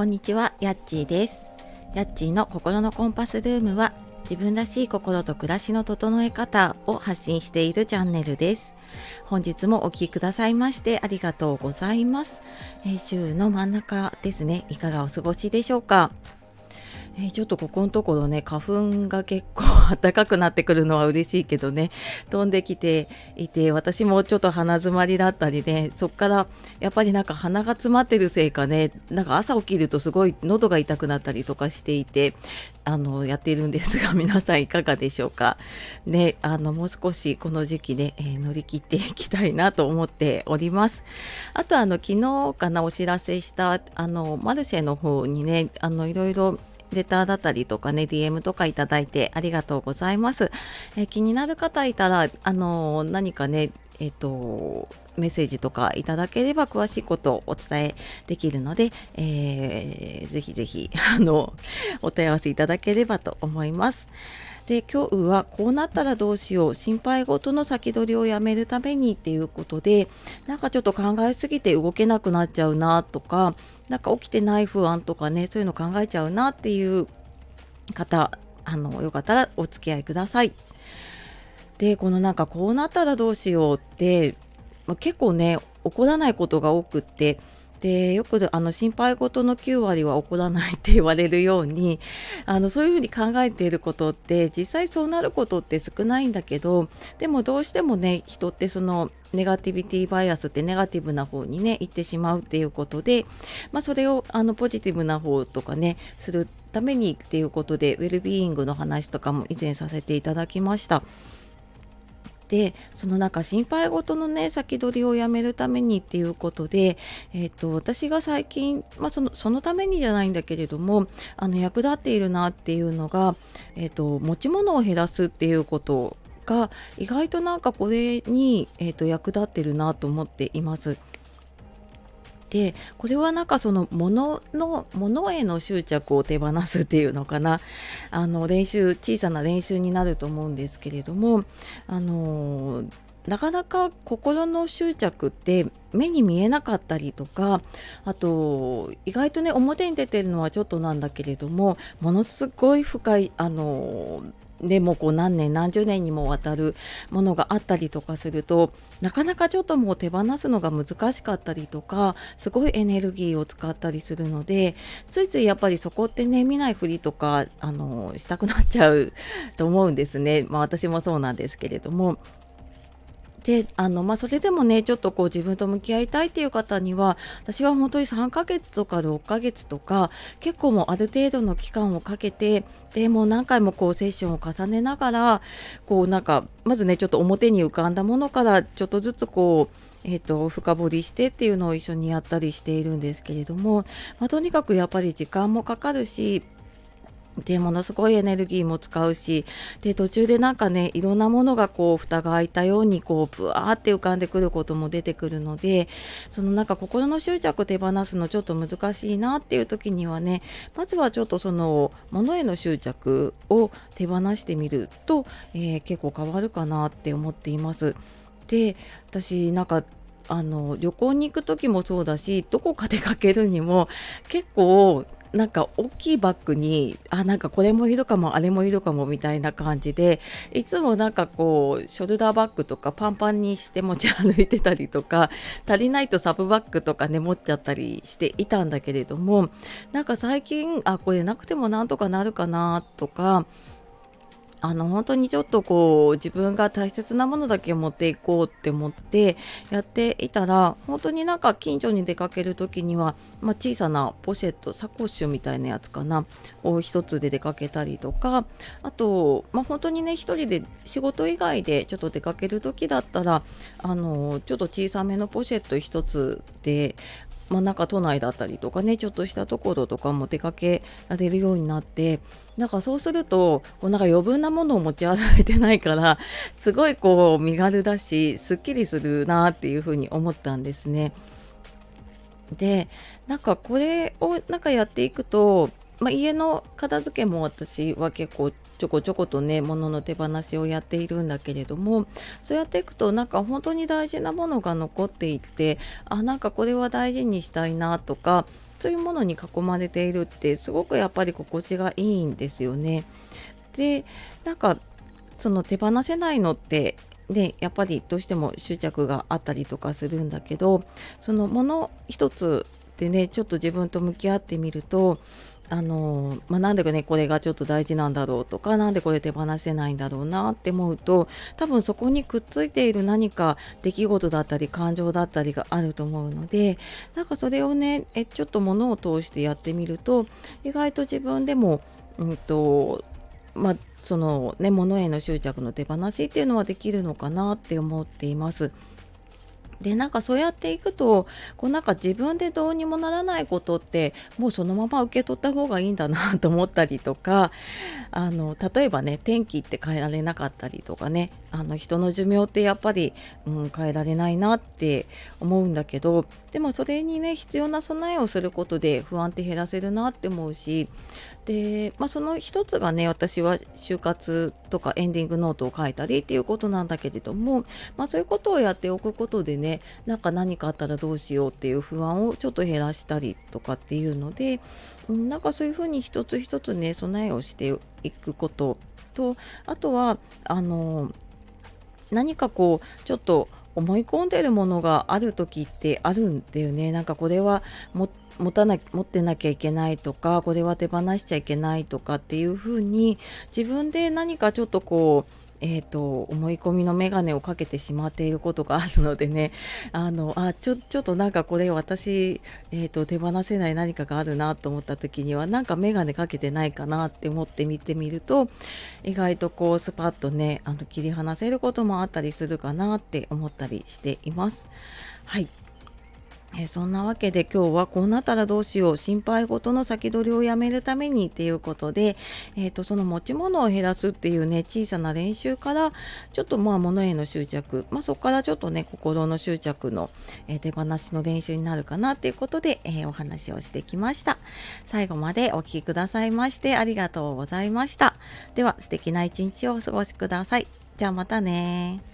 こんにちは、やっちーです。やっちーの心のコンパスルームは自分らしい心と暮らしの整え方を発信しているチャンネルです。本日もお聴きくださいましてありがとうございます。え週の真ん中ですね。いかがお過ごしでしょうか？えちょっとここのところね花粉が結構暖かくなってくるのは嬉しいけどね飛んできていて私もちょっと鼻づまりだったりねそっからやっぱりなんか鼻が詰まってるせいかねなんか朝起きるとすごい喉が痛くなったりとかしていてあのやっているんですが 皆さんいかがでしょうか？ねあのもう少しこの時期ね、えー乗り切っていきたいなと思っております。あとあの昨日かなお知らせしたあのマルシェの方にねあのいろいろレターだったりとかね、DM とかいただいてありがとうございます。えー気になる方いたら、あのー何かね、えっ、と、メッセージとかいただければ詳しいことをお伝えできるので、えーぜひぜひ、あの、お問い合わせいただければと思います。で今日はこうなったらどうしよう心配事の先取りをやめるためにっていうことでなんかちょっと考えすぎて動けなくなっちゃうなとかなんか起きてない不安とかねそういうの考えちゃうなっていう方あのよかったらお付き合いください。でこのなんかこうなったらどうしようって、まあ結構ね起こらないことが多くってでよくあの心配事の9割は起こらないって言われるようにあのそういうふうに考えていることって実際そうなることって少ないんだけどでもどうしてもね人ってそのネガティビティバイアスってネガティブな方にね行ってしまうっていうことで、まあ、それをあのポジティブな方とかねするためにっていうことでウェルビーイングの話とかも以前させていただきました。でそのなんか心配事のね先取りをやめるためにっていうことで、えー、と私が最近、まあ、そのそのためにじゃないんだけれどもあの役立っているなっていうのが、えー、と持ち物を減らすっていうことが意外となんかこれに、えー、と役立ってるなと思っています。でこれはなんかその物の物への執着を手放すっていうのかな。あの練習小さな練習になると思うんですけれどもあのなかなか心の執着って目に見えなかったりとかあと意外とね表に出てるのはちょっとなんだけれどもものすごい深いあのでもこう何年何十年にもわたるものがあったりとかするとなかなかちょっともう手放すのが難しかったりとかすごいエネルギーを使ったりするのでついついやっぱりそこってね見ないふりとかあのしたくなっちゃうと思うんですね。まあ私もそうなんですけれどもであのまあ、それでもねちょっとこう自分と向き合いたいっていう方には私は本当に3ヶ月とか6ヶ月とか結構もうある程度の期間をかけてでもう何回もこうセッションを重ねながらこうなんかまずねちょっと表に浮かんだものからちょっとずつこうえー、と深掘りしてっていうのを一緒にやったりしているんですけれども、まあ、とにかくやっぱり時間もかかるしでものすごいエネルギーも使うしで途中でなんかねいろんなものがこう蓋が開いたようにこうブワーって浮かんでくることも出てくるのでそのなんか心の執着手放すのちょっと難しいなっていう時にはねまずはちょっとその物への執着を手放してみると、えー結構変わるかなって思っています。で私なんかあの旅行に行く時もそうだしどこか出かけるにも結構なんか大きいバッグにあなんかこれもいるかもあれもいるかもみたいな感じでいつもなんかこうショルダーバッグとかパンパンにして持ち歩いてたりとか足りないとサブバッグとかね持っちゃったりしていたんだけれどもなんか最近あこれなくてもなんとかなるかなとかあの本当にちょっとこう自分が大切なものだけ持っていこうって思ってやっていたら本当になんか近所に出かける時には、まあ、小さなポシェットサコッシュみたいなやつかなを一つで出かけたりとかあと、まあ、本当にね一人で仕事以外でちょっと出かける時だったらあのちょっと小さめのポシェット一つでまあ、なんか都内だったりとかねちょっとしたところとかも出かけられるようになってなんかそうするとこうなんか余分なものを持ち歩いてないから すごいこう身軽だしすっきりするなっていうふうに思ったんですね。でなんかこれをなんかやっていくと、まあ、家の片付けも私は結構ちょこちょことね物の手放しをやっているんだけれどもそうやっていくとなんか本当に大事なものが残っていてあなんかこれは大事にしたいなとかそういうものに囲まれているってすごくやっぱり心地がいいんですよね。でなんかその手放せないのってでやっぱりどうしても執着があったりとかするんだけどそのもの一つでねちょっと自分と向き合ってみるとあのまあ、なんでねこれがちょっと大事なんだろうとか何でこれ手放せないんだろうなって思うと多分そこにくっついている何か出来事だったり感情だったりがあると思うのでなんかそれをねえちょっと物を通してやってみると意外と自分でも、うんとまあ、そのね物への執着の手放しっていうのはできるのかなって思っています。でなんかそうやっていくとこうなんか自分でどうにもならないことってもうそのまま受け取った方がいいんだなと思ったりとかあの例えばね天気って変えられなかったりとかねあの人の寿命ってやっぱり、うん、変えられないなって思うんだけどでもそれにね必要な備えをすることで不安って減らせるなって思うしで、まあ、その一つがね私は就活とかエンディングノートを書いたりっていうことなんだけれども、まあ、そういうことをやっておくことでねなんか何かあったらどうしようっていう不安をちょっと減らしたりとかっていうので、うん、なんかそういうふうに一つ一つね備えをしていくこととあとはあの何かこうちょっと思い込んでるものがある時ってあるんだよね。なんかこれは持たな持ってなきゃいけないとかこれは手放しちゃいけないとかっていうふうに自分で何かちょっとこうえーと、思い込みの眼鏡をかけてしまっていることがあるのでね あのあちょちょっとなんかこれ私、えーと、手放せない何かがあるなと思った時にはなんか眼鏡かけてないかなって思って見てみると意外とこうスパッとねあの切り離せることもあったりするかなって思ったりしています。はいえそんなわけで今日はこうなったらどうしよう。心配事の先取りをやめるためにっていうことで、えーと、その持ち物を減らすっていうね小さな練習からちょっとまあ物への執着、まあ、そこからちょっとね心の執着の、えー、手放しの練習になるかなっていうことで、えー、お話をしてきました。最後までお聴きくださいましてありがとうございました。では素敵な一日をお過ごしください。じゃあまたね